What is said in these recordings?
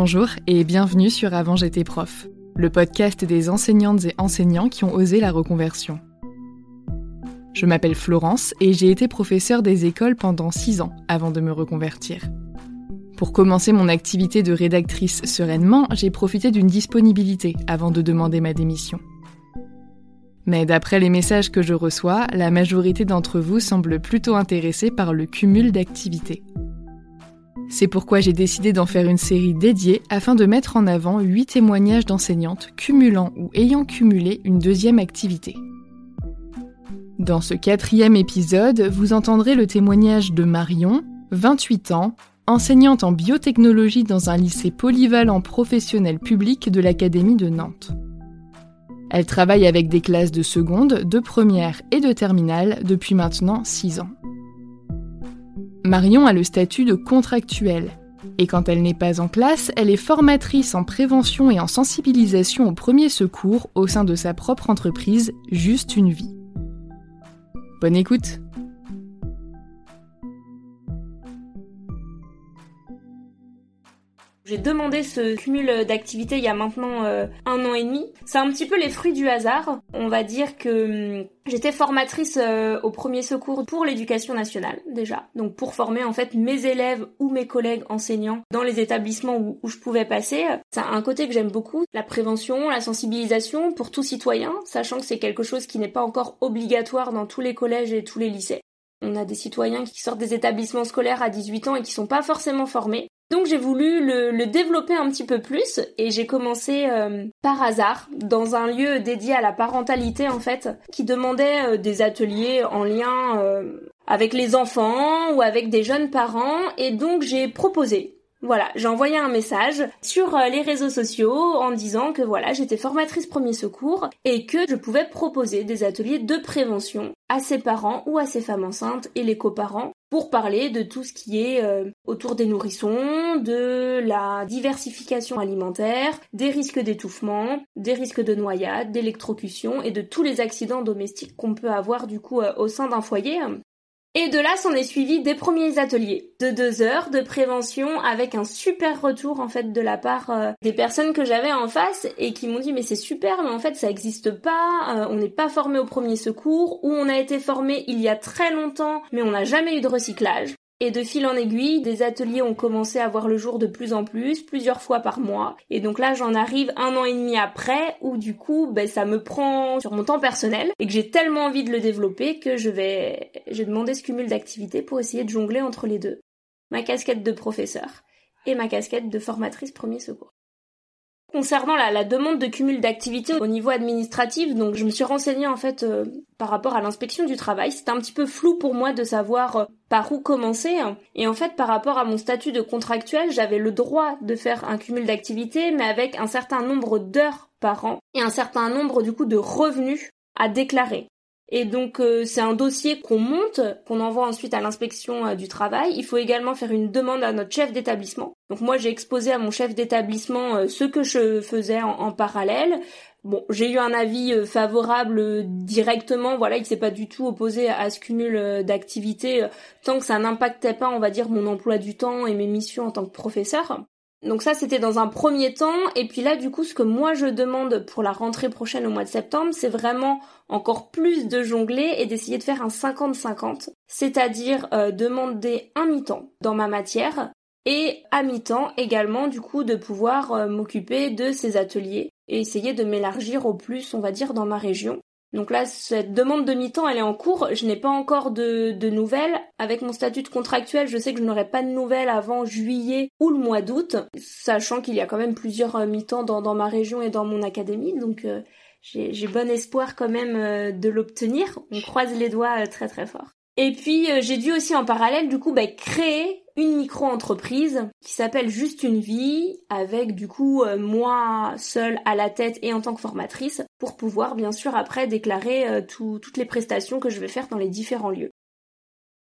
Bonjour et bienvenue sur Avant j'étais prof, le podcast des enseignantes et enseignants qui ont osé la reconversion. Je m'appelle Florence et j'ai été professeure des écoles pendant 6 ans avant de me reconvertir. Pour commencer mon activité de rédactrice sereinement, j'ai profité d'une disponibilité avant de demander ma démission. Mais d'après les messages que je reçois, la majorité d'entre vous semble plutôt intéressée par le cumul d'activités. C'est pourquoi j'ai décidé d'en faire une série dédiée afin de mettre en avant 8 témoignages d'enseignantes cumulant ou ayant cumulé une deuxième activité. Dans ce quatrième épisode, vous entendrez le témoignage de Marion, 28 ans, enseignante en biotechnologie dans un lycée polyvalent professionnel public de l'Académie de Nantes. Elle travaille avec des classes de seconde, de première et de terminale depuis maintenant 6 ans. Marion a le statut de contractuelle. Et quand elle n'est pas en classe, elle est formatrice en prévention et en sensibilisation au premier secours au sein de sa propre entreprise, Juste une vie. Bonne écoute J'ai demandé ce cumul d'activités il y a maintenant euh, un an et demi. C'est un petit peu les fruits du hasard. On va dire que hum, j'étais formatrice euh, au premier secours pour l'éducation nationale déjà. Donc pour former en fait mes élèves ou mes collègues enseignants dans les établissements où, je pouvais passer. C'est un côté que j'aime beaucoup, la prévention, la sensibilisation pour tout citoyen, sachant que c'est quelque chose qui n'est pas encore obligatoire dans tous les collèges et tous les lycées. On a des citoyens qui sortent des établissements scolaires à 18 ans et qui sont pas forcément formés. Donc j'ai voulu le, développer un petit peu plus et j'ai commencé euh, par hasard dans un lieu dédié à la parentalité en fait qui demandait euh, des ateliers en lien euh, avec les enfants ou avec des jeunes parents et donc j'ai proposé. Voilà, j'ai envoyé un message sur les réseaux sociaux en disant que voilà, j'étais formatrice premier secours et que je pouvais proposer des ateliers de prévention à ses parents ou à ses femmes enceintes et les coparents pour parler de tout ce qui est euh, autour des nourrissons, de la diversification alimentaire, des risques d'étouffement, des risques de noyade, d'électrocution et de tous les accidents domestiques qu'on peut avoir du coup euh, au sein d'un foyer. Et de là s'en est suivi des premiers ateliers de deux heures de prévention avec un super retour en fait de la part euh, des personnes que j'avais en face et qui m'ont dit mais c'est super mais en fait ça existe pas, euh, on n'est pas formé au premier secours ou on a été formé il y a très longtemps mais on n'a jamais eu de recyclage. Et de fil en aiguille, des ateliers ont commencé à voir le jour de plus en plus, plusieurs fois par mois. Et donc là, j'en arrive un an et demi après, où du coup, ben, ça me prend sur mon temps personnel, et que j'ai tellement envie de le développer que je vais, j'ai demandé ce cumul d'activités pour essayer de jongler entre les deux. Ma casquette de professeur et ma casquette de formatrice premier secours. Concernant la, demande de cumul d'activités au niveau administratif, donc je me suis renseignée en fait euh, par rapport à l'inspection du travail. C'était un petit peu flou pour moi de savoir euh, par où commencer. Et en fait, par rapport à mon statut de contractuel, j'avais le droit de faire un cumul d'activités, mais avec un certain nombre d'heures par an et un certain nombre du coup de revenus à déclarer. Et donc euh, c'est un dossier qu'on monte, qu'on envoie ensuite à l'inspection euh, du travail. Il faut également faire une demande à notre chef d'établissement. Donc moi j'ai exposé à mon chef d'établissement euh, ce que je faisais en, parallèle. Bon, j'ai eu un avis favorable directement, voilà, il s'est pas du tout opposé à ce cumul d'activités tant que ça n'impactait pas, on va dire, mon emploi du temps et mes missions en tant que professeur. Donc ça c'était dans un premier temps. Et puis là du coup ce que moi je demande pour la rentrée prochaine au mois de septembre c'est vraiment encore plus de jongler et d'essayer de faire un 50-50, c'est-à-dire euh, demander un mi-temps dans ma matière et à mi-temps également du coup de pouvoir euh, m'occuper de ces ateliers et essayer de m'élargir au plus on va dire dans ma région donc là, cette demande de mi-temps, elle est en cours. Je n'ai pas encore de, nouvelles. Avec mon statut de contractuel, je sais que je n'aurai pas de nouvelles avant juillet ou le mois d'août, sachant qu'il y a quand même plusieurs euh, mi-temps dans, ma région et dans mon académie. Donc euh, j'ai bon espoir quand même euh, de l'obtenir. On croise les doigts très très fort. Et puis j'ai dû aussi en parallèle du coup bah, créer une micro-entreprise qui s'appelle Juste une vie, avec du coup euh, moi seule à la tête et en tant que formatrice, pour pouvoir bien sûr après déclarer euh, toutes les prestations que je vais faire dans les différents lieux.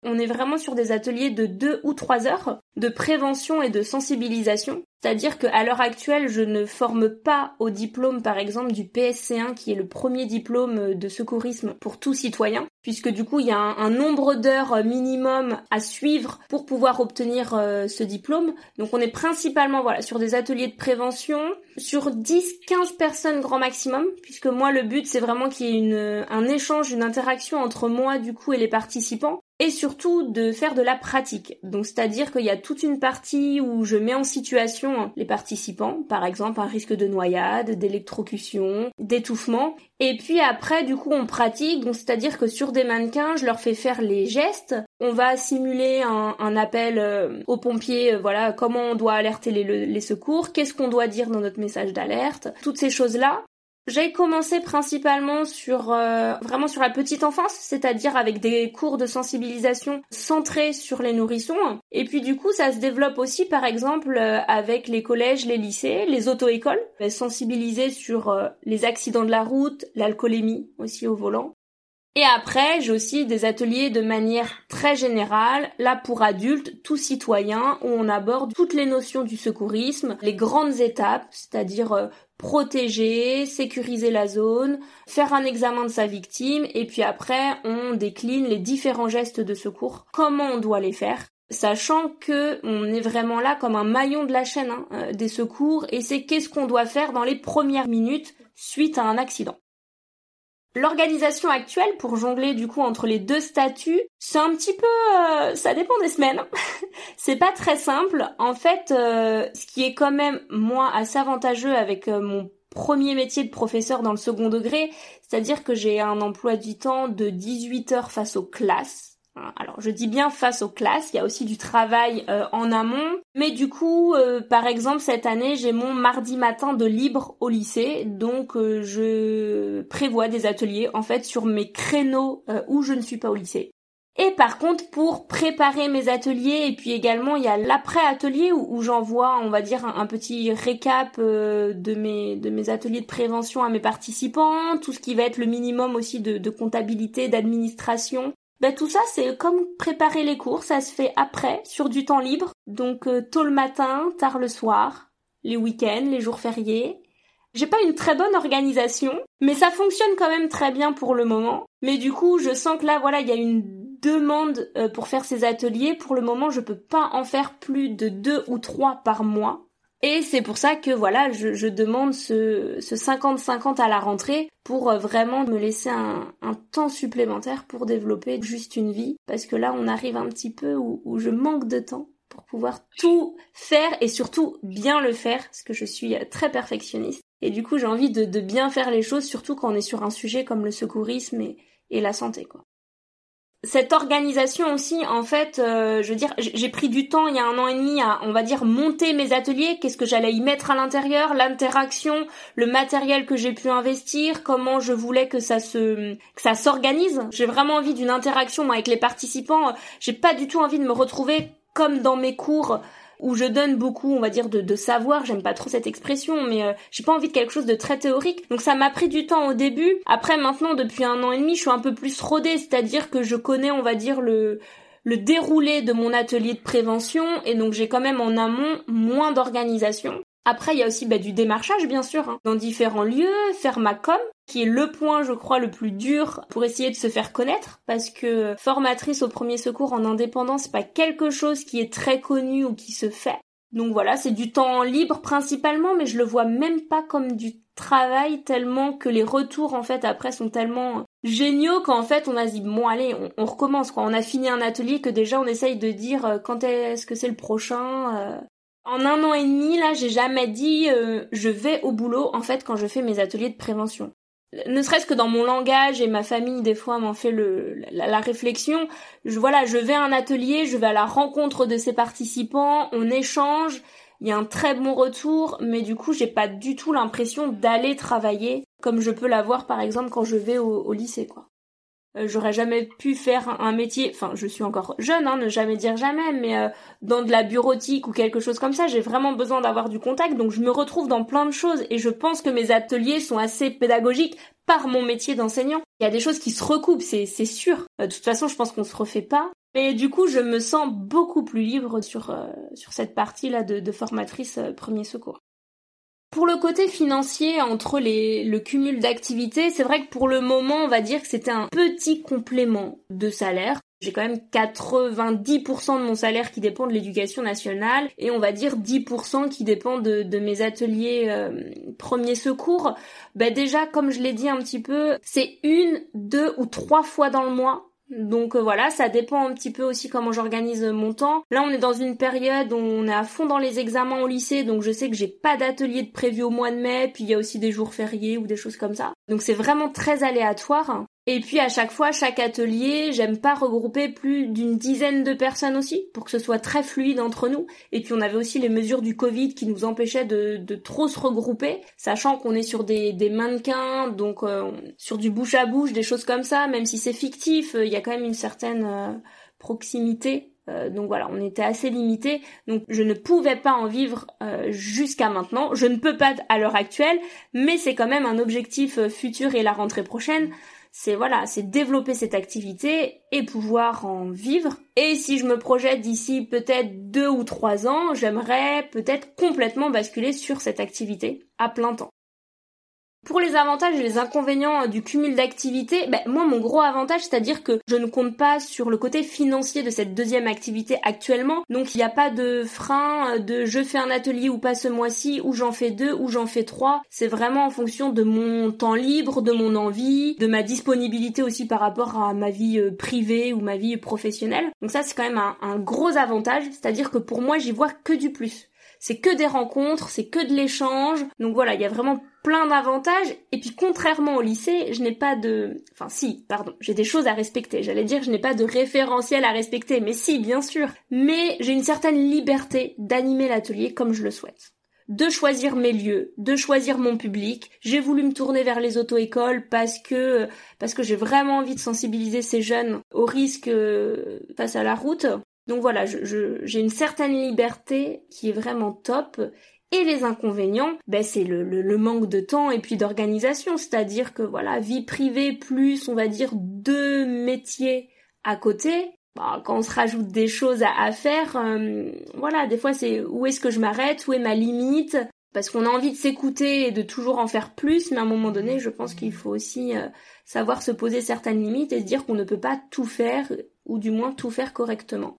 On est vraiment sur des ateliers de deux ou trois heures de prévention et de sensibilisation. C'est-à-dire qu'à l'heure actuelle, je ne forme pas au diplôme, par exemple, du PSC1, qui est le premier diplôme de secourisme pour tout citoyen, puisque du coup, il y a un, nombre d'heures minimum à suivre pour pouvoir obtenir euh, ce diplôme. Donc, on est principalement, voilà, sur des ateliers de prévention, sur 10-15 personnes grand maximum, puisque moi, le but, c'est vraiment qu'il y ait un échange, une interaction entre moi, du coup, et les participants, et surtout de faire de la pratique. Donc c'est-à-dire qu'il y a toute une partie où je mets en situation les participants, par exemple un risque de noyade, d'électrocution, d'étouffement, et puis après du coup on pratique, donc c'est-à-dire que sur des mannequins je leur fais faire les gestes, on va simuler un, appel euh, aux pompiers, euh, voilà comment on doit alerter les, les secours, qu'est-ce qu'on doit dire dans notre message d'alerte, toutes ces choses-là, j'ai commencé principalement sur euh, vraiment sur la petite enfance, c'est-à-dire avec des cours de sensibilisation centrés sur les nourrissons. Et puis du coup, ça se développe aussi par exemple euh, avec les collèges, les lycées, les auto-écoles, sensibiliser sur euh, les accidents de la route, l'alcoolémie aussi au volant. Et après, j'ai aussi des ateliers de manière très générale, là pour adultes, tout citoyen, où on aborde toutes les notions du secourisme, les grandes étapes, c'est-à-dire protéger, sécuriser la zone, faire un examen de sa victime et puis après on décline les différents gestes de secours, comment on doit les faire? Sachant que on est vraiment là comme un maillon de la chaîne hein, euh, des secours et c'est qu'est-ce qu'on doit faire dans les premières minutes suite à un accident. L'organisation actuelle pour jongler du coup entre les deux statuts, c'est un petit peu, euh, ça dépend des semaines. c'est pas très simple. En fait, euh, ce qui est quand même moi assez avantageux avec euh, mon premier métier de professeur dans le second degré, c'est-à-dire que j'ai un emploi du temps de 18 heures face aux classes Hein, alors je dis bien face aux classes, il y a aussi du travail euh, en amont, mais du coup, euh, par exemple cette année, j'ai mon mardi matin de libre au lycée, donc euh, je prévois des ateliers en fait sur mes créneaux où je ne suis pas au lycée. Et par contre, pour préparer mes ateliers, et puis également il y a l'après-atelier où, j'envoie, on va dire, un, petit récap de mes de mes ateliers de prévention à mes participants, tout ce qui va être le minimum aussi de, de comptabilité, d'administration, ben, tout ça, c'est comme préparer les cours, ça se fait après, sur du temps libre, donc euh, tôt le matin, tard le soir, les week-ends, les jours fériés. J'ai pas une très bonne organisation, mais ça fonctionne quand même très bien pour le moment. Mais du coup, je sens que là, voilà, il y a une demande euh, pour faire ces ateliers. Pour le moment, je peux pas en faire plus de deux ou trois par mois. Et c'est pour ça que voilà, je, demande ce 50-50 à la rentrée pour euh, vraiment me laisser un, temps supplémentaire pour développer juste une vie. Parce que là, on arrive un petit peu où, je manque de temps pour pouvoir tout faire et surtout bien le faire, parce que je suis euh, très perfectionniste. Et du coup, j'ai envie de, bien faire les choses, surtout quand on est sur un sujet comme le secourisme et, et la santé, quoi cette organisation aussi, en fait, euh, je veux dire, j'ai pris du temps il y a un an et demi à, on va dire, monter mes ateliers, qu'est-ce que j'allais y mettre à l'intérieur, l'interaction, le matériel que j'ai pu investir, comment je voulais que ça se, que ça s'organise. J'ai vraiment envie d'une interaction avec les participants. J'ai pas du tout envie de me retrouver comme dans mes cours où je donne beaucoup, on va dire, de, savoir. J'aime pas trop cette expression, mais euh, j'ai pas envie de quelque chose de très théorique. Donc ça m'a pris du temps au début. Après, maintenant, depuis un an et demi, je suis un peu plus rodée, c'est-à-dire que je connais, on va dire, le le déroulé de mon atelier de prévention et donc j'ai quand même en amont moins d'organisation. Après, il y a aussi bah, du démarchage, bien sûr, hein, dans différents lieux, faire ma com, qui est le point, je crois, le plus dur pour essayer de se faire connaître, parce que formatrice au premier secours en indépendance, c'est pas quelque chose qui est très connu ou qui se fait. Donc voilà, c'est du temps libre principalement, mais je le vois même pas comme du travail tellement que les retours en fait après sont tellement géniaux qu'en fait on a dit bon allez on, recommence quoi on a fini un atelier que déjà on essaye de dire euh, quand est-ce que c'est le prochain euh, en un an et demi, là, j'ai jamais dit euh, je vais au boulot en fait quand je fais mes ateliers de prévention. Ne serait-ce que dans mon langage et ma famille des fois m'en fait le la, réflexion. Je voilà, je vais à un atelier, je vais à la rencontre de ces participants, on échange, il y a un très bon retour, mais du coup j'ai pas du tout l'impression d'aller travailler comme je peux l'avoir par exemple quand je vais au, au lycée quoi. Euh, j'aurais jamais pu faire un, métier, enfin je suis encore jeune, hein, ne jamais dire jamais, mais euh, dans de la bureautique ou quelque chose comme ça, j'ai vraiment besoin d'avoir du contact, donc je me retrouve dans plein de choses et je pense que mes ateliers sont assez pédagogiques par mon métier d'enseignant. Il y a des choses qui se recoupent, c'est sûr. Euh, de toute façon, je pense qu'on se refait pas. Mais du coup, je me sens beaucoup plus libre sur, sur cette partie-là de, de formatrice premier secours. Pour le côté financier, entre les, le cumul d'activités, c'est vrai que pour le moment, on va dire que c'était un petit complément de salaire. J'ai quand même 90% de mon salaire qui dépend de l'éducation nationale et on va dire 10% qui dépend de, mes ateliers euh, premiers secours. Ben déjà, comme je l'ai dit un petit peu, c'est une, deux ou trois fois dans le mois donc euh, voilà, ça dépend un petit peu aussi comment j'organise mon temps. Là, on est dans une période où on est à fond dans les examens au lycée, donc je sais que j'ai pas d'atelier de prévu au mois de mai, puis il y a aussi des jours fériés ou des choses comme ça. Donc c'est vraiment très aléatoire. Et puis à chaque fois, chaque atelier, j'aime pas regrouper plus d'une dizaine de personnes aussi, pour que ce soit très fluide entre nous. Et puis on avait aussi les mesures du Covid qui nous empêchaient de, trop se regrouper, sachant qu'on est sur des, mannequins, donc euh, sur du bouche à bouche, des choses comme ça, même si c'est fictif, euh, il y a quand même une certaine euh, proximité donc voilà, on était assez limité. Donc je ne pouvais pas en vivre jusqu'à maintenant. Je ne peux pas à l'heure actuelle, mais c'est quand même un objectif futur et la rentrée prochaine c'est voilà, c'est développer cette activité et pouvoir en vivre. Et si je me projette d'ici peut-être deux ou trois ans, j'aimerais peut-être complètement basculer sur cette activité à plein temps. Pour les avantages et les inconvénients du cumul d'activités, ben, moi mon gros avantage, c'est-à-dire que je ne compte pas sur le côté financier de cette deuxième activité actuellement. Donc il n'y a pas de frein de je fais un atelier ou pas ce mois-ci, ou j'en fais deux, ou j'en fais trois. C'est vraiment en fonction de mon temps libre, de mon envie, de ma disponibilité aussi par rapport à ma vie euh, privée ou ma vie professionnelle. Donc ça c'est quand même un gros avantage, c'est-à-dire que pour moi j'y vois que du plus c'est que des rencontres, c'est que de l'échange. Donc voilà, il y a vraiment plein d'avantages. Et puis contrairement au lycée, je n'ai pas de... Enfin si, pardon, j'ai des choses à respecter. J'allais dire je n'ai pas de référentiel à respecter, mais si, bien sûr. Mais j'ai une certaine liberté d'animer l'atelier comme je le souhaite de choisir mes lieux, de choisir mon public. J'ai voulu me tourner vers les auto-écoles parce que parce que j'ai vraiment envie de sensibiliser ces jeunes aux risques euh, face à la route. Donc voilà, j'ai une certaine liberté qui est vraiment top. Et les inconvénients, ben c'est le, manque de temps et puis d'organisation, c'est-à-dire que voilà, vie privée plus, on va dire, deux métiers à côté. Bah, quand on se rajoute des choses à, faire, euh, voilà, des fois c'est où est-ce que je m'arrête, où est ma limite, parce qu'on a envie de s'écouter et de toujours en faire plus, mais à un moment donné, je pense qu'il faut aussi euh, savoir se poser certaines limites et se dire qu'on ne peut pas tout faire, ou du moins tout faire correctement.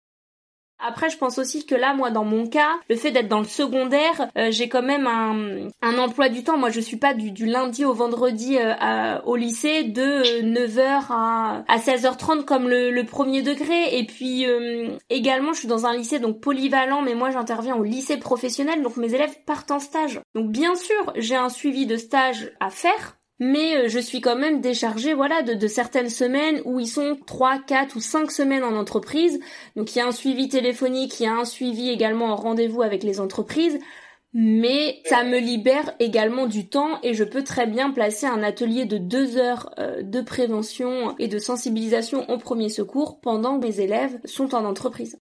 Après, je pense aussi que là, moi, dans mon cas, le fait d'être dans le secondaire, euh, j'ai quand même un, emploi du temps. Moi, je suis pas du, lundi au vendredi euh, au lycée de 9h euh, à, à 16h30 comme le, le, premier degré. Et puis également, je suis dans un lycée donc polyvalent, mais moi, j'interviens au lycée professionnel, donc mes élèves partent en stage. Donc bien sûr, j'ai un suivi de stage à faire mais euh, je suis quand même déchargée voilà de, certaines semaines où ils sont 3, 4 ou 5 semaines en entreprise. Donc il y a un suivi téléphonique, il y a un suivi également en rendez-vous avec les entreprises. Mais ça me libère également du temps et je peux très bien placer un atelier de deux heures euh, de prévention et de sensibilisation au premier secours pendant que mes élèves sont en entreprise.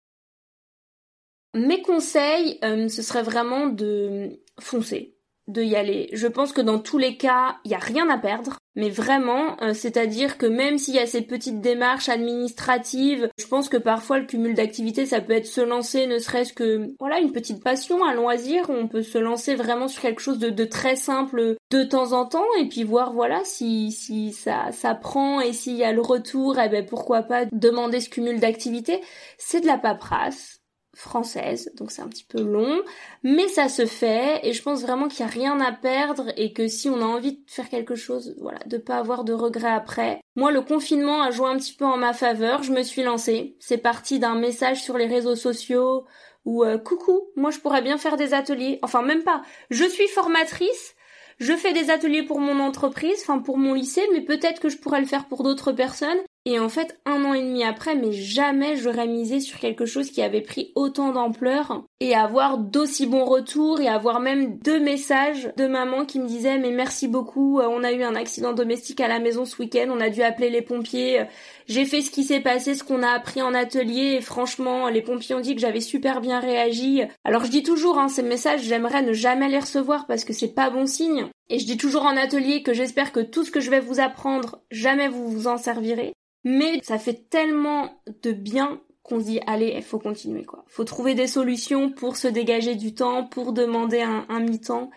Mes conseils, euh, ce serait vraiment de foncer de y aller. Je pense que dans tous les cas, il y a rien à perdre, mais vraiment, euh, c'est-à-dire que même s'il y a ces petites démarches administratives, je pense que parfois le cumul d'activités, ça peut être se lancer, ne serait-ce que voilà une petite passion, un loisir, on peut se lancer vraiment sur quelque chose de, très simple de temps en temps, et puis voir voilà si si ça ça prend et s'il y a le retour, eh ben pourquoi pas demander ce cumul d'activités. C'est de la paperasse française, donc c'est un petit peu long, mais ça se fait et je pense vraiment qu'il n'y a rien à perdre et que si on a envie de faire quelque chose, voilà, de pas avoir de regrets après. Moi, le confinement a joué un petit peu en ma faveur, je me suis lancée. C'est parti d'un message sur les réseaux sociaux où euh, coucou, moi je pourrais bien faire des ateliers, enfin même pas. Je suis formatrice, je fais des ateliers pour mon entreprise, enfin pour mon lycée, mais peut-être que je pourrais le faire pour d'autres personnes. Et en fait, un an et demi après, mais jamais j'aurais misé sur quelque chose qui avait pris autant d'ampleur et avoir d'aussi bons retours et avoir même deux messages de maman qui me disaient mais merci beaucoup, euh, on a eu un accident domestique à la maison ce week-end, on a dû appeler les pompiers, j'ai fait ce qui s'est passé, ce qu'on a appris en atelier et franchement, les pompiers ont dit que j'avais super bien réagi. Alors je dis toujours, hein, ces messages, j'aimerais ne jamais les recevoir parce que c'est pas bon signe. Et je dis toujours en atelier que j'espère que tout ce que je vais vous apprendre, jamais vous vous en servirez. Mais ça fait tellement de bien qu'on se dit allez, faut continuer quoi. Faut trouver des solutions pour se dégager du temps, pour demander un, un mi-temps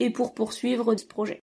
et pour poursuivre ce projet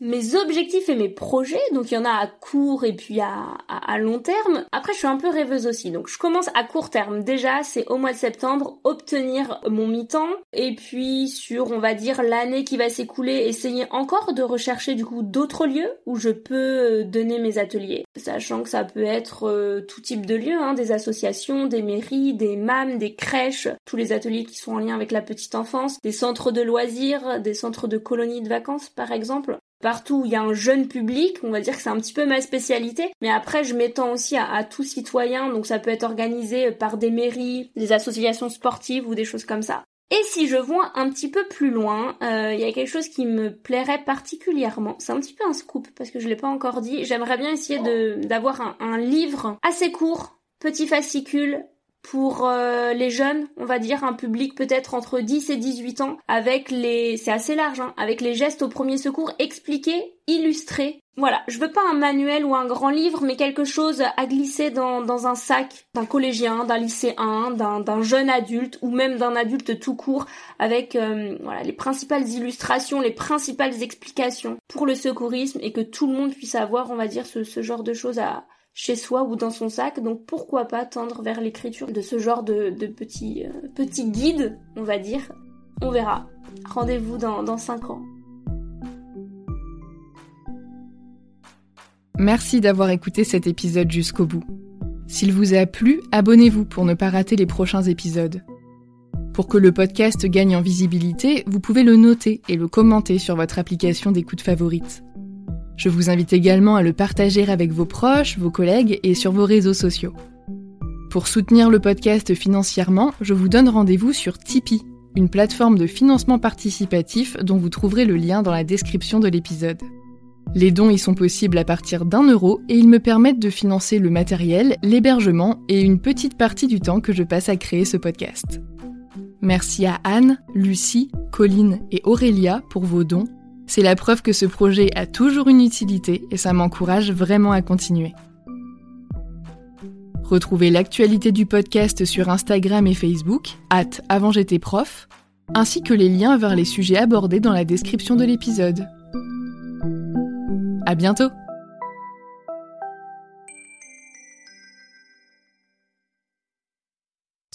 mes objectifs et mes projets, donc il y en a à court et puis à, long terme. Après, je suis un peu rêveuse aussi, donc je commence à court terme. Déjà, c'est au mois de septembre, obtenir mon mi-temps, et puis sur, on va dire, l'année qui va s'écouler, essayer encore de rechercher du coup d'autres lieux où je peux euh, donner mes ateliers, sachant que ça peut être euh, tout type de lieux, hein, des associations, des mairies, des MAM, des crèches, tous les ateliers qui sont en lien avec la petite enfance, des centres de loisirs, des centres de colonies de vacances par exemple partout où il y a un jeune public, on va dire que c'est un petit peu ma spécialité, mais après je m'étends aussi à, tout citoyen, donc ça peut être organisé par des mairies, des associations sportives ou des choses comme ça. Et si je vois un petit peu plus loin, euh, il y a quelque chose qui me plairait particulièrement. C'est un petit peu un scoop parce que je l'ai pas encore dit. J'aimerais bien essayer d'avoir un livre assez court, petit fascicule, pour euh, les jeunes, on va dire un public peut-être entre 10 et 18 ans avec les c'est assez large hein, avec les gestes au premier secours expliqués, illustrés. Voilà, je veux pas un manuel ou un grand livre mais quelque chose à glisser dans, dans un sac d'un collégien, d'un lycéen, d'un jeune adulte ou même d'un adulte tout court avec euh, voilà les principales illustrations, les principales explications pour le secourisme et que tout le monde puisse avoir, on va dire ce, ce genre de choses à chez soi ou dans son sac. Donc pourquoi pas tendre vers l'écriture de ce genre de, petits, euh, petits guides, on va dire. On verra. Rendez-vous dans, dans 5 ans. Merci d'avoir écouté cet épisode jusqu'au bout. S'il vous a plu, abonnez-vous pour ne pas rater les prochains épisodes. Pour que le podcast gagne en visibilité, vous pouvez le noter et le commenter sur votre application d'écoute favorite. Je vous invite également à le partager avec vos proches, vos collègues et sur vos réseaux sociaux. Pour soutenir le podcast financièrement, je vous donne rendez-vous sur Tipeee, une plateforme de financement participatif dont vous trouverez le lien dans la description de l'épisode. Les dons y sont possibles à partir d'un euro et ils me permettent de financer le matériel, l'hébergement et une petite partie du temps que je passe à créer ce podcast. Merci à Anne, Lucie, Colline et Aurélia pour vos dons c'est la preuve que ce projet a toujours une utilité et ça m'encourage vraiment à continuer. Retrouvez l'actualité du podcast sur Instagram et Facebook, at avant j'étais prof, ainsi que les liens vers les sujets abordés dans la description de l'épisode. À bientôt!